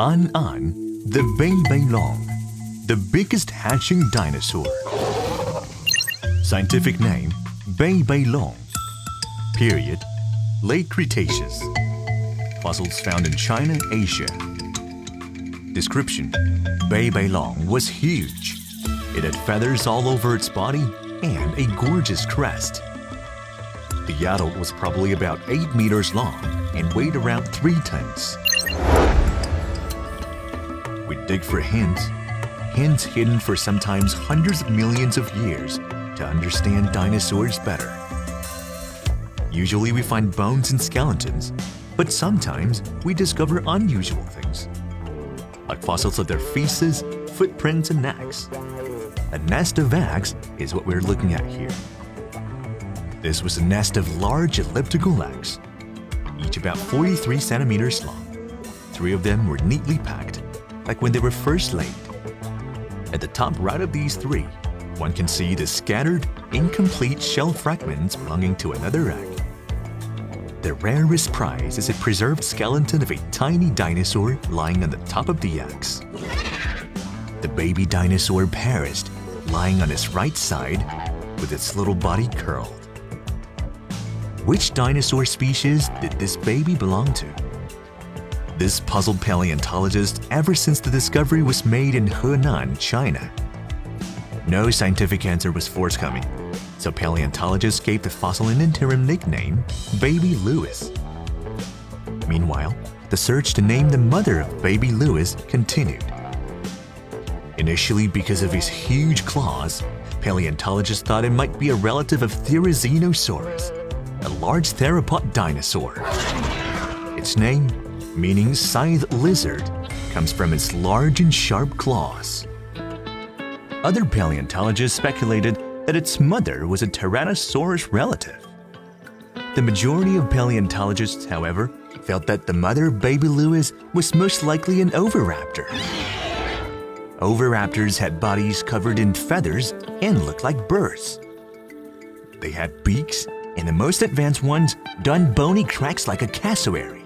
An An, the Bei Bei Long, the biggest hatching dinosaur. Scientific name Bei Bei Long. Period Late Cretaceous. Fossils found in China, Asia. Description Bei Bei Long was huge. It had feathers all over its body and a gorgeous crest. The adult was probably about 8 meters long and weighed around 3 tons. We dig for hints, hints hidden for sometimes hundreds of millions of years to understand dinosaurs better. Usually we find bones and skeletons, but sometimes we discover unusual things, like fossils of their feces, footprints, and necks. A nest of eggs is what we're looking at here. This was a nest of large elliptical eggs, each about 43 centimeters long. Three of them were neatly packed like when they were first laid. At the top right of these three, one can see the scattered, incomplete shell fragments belonging to another egg. The rarest prize is a preserved skeleton of a tiny dinosaur lying on the top of the eggs. The baby dinosaur perished, lying on its right side with its little body curled. Which dinosaur species did this baby belong to? This puzzled paleontologists ever since the discovery was made in Henan, China. No scientific answer was forthcoming, so paleontologists gave the fossil an interim nickname, Baby Lewis. Meanwhile, the search to name the mother of Baby Lewis continued. Initially, because of his huge claws, paleontologists thought it might be a relative of Therizinosaurus, a large theropod dinosaur. Its name, meaning scythe lizard, comes from its large and sharp claws. Other paleontologists speculated that its mother was a Tyrannosaurus relative. The majority of paleontologists, however, felt that the mother baby Lewis was most likely an oviraptor. Oviraptors had bodies covered in feathers and looked like birds. They had beaks, and the most advanced ones done bony cracks like a cassowary.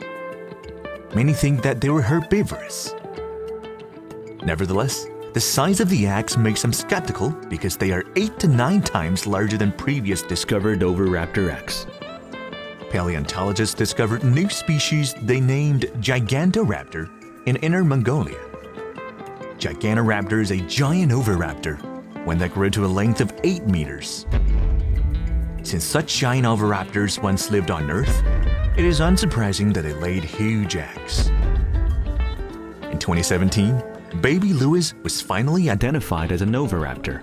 Many think that they were herbivorous. Nevertheless, the size of the axe makes them skeptical because they are 8 to 9 times larger than previous discovered Oviraptor X. Paleontologists discovered new species they named Gigantoraptor in Inner Mongolia. Gigantoraptor is a giant oviraptor, one that grew to a length of 8 meters. Since such giant oviraptors once lived on Earth, it is unsurprising that they laid huge eggs. In 2017, baby Lewis was finally identified as an oviraptor.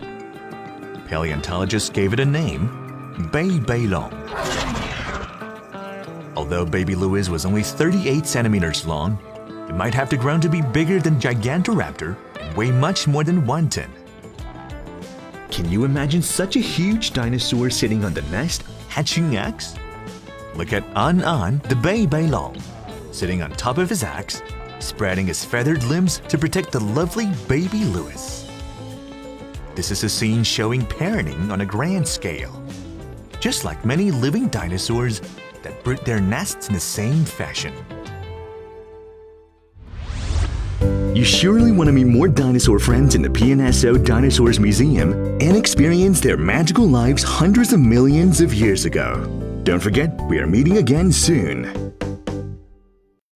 Paleontologists gave it a name, Bei Baylong. Although baby Lewis was only 38 centimeters long, it might have to grow to be bigger than Gigantoraptor and weigh much more than one ton. Can you imagine such a huge dinosaur sitting on the nest, hatching eggs? Look at An An, the Bei Bei Long, sitting on top of his axe, spreading his feathered limbs to protect the lovely baby Lewis. This is a scene showing parenting on a grand scale, just like many living dinosaurs that built their nests in the same fashion. You surely want to meet more dinosaur friends in the PNSO Dinosaurs Museum and experience their magical lives hundreds of millions of years ago. Don't forget, we are meeting again soon.